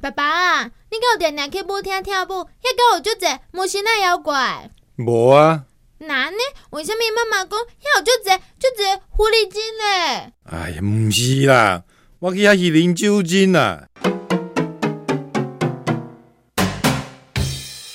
爸爸，你敢有定定去舞厅跳舞，遐敢有足侪魔神仔妖怪？无啊。那呢？为什么妈妈讲遐有足侪足侪狐狸精呢？哎呀，毋是啦，我去遐是啉酒精啦。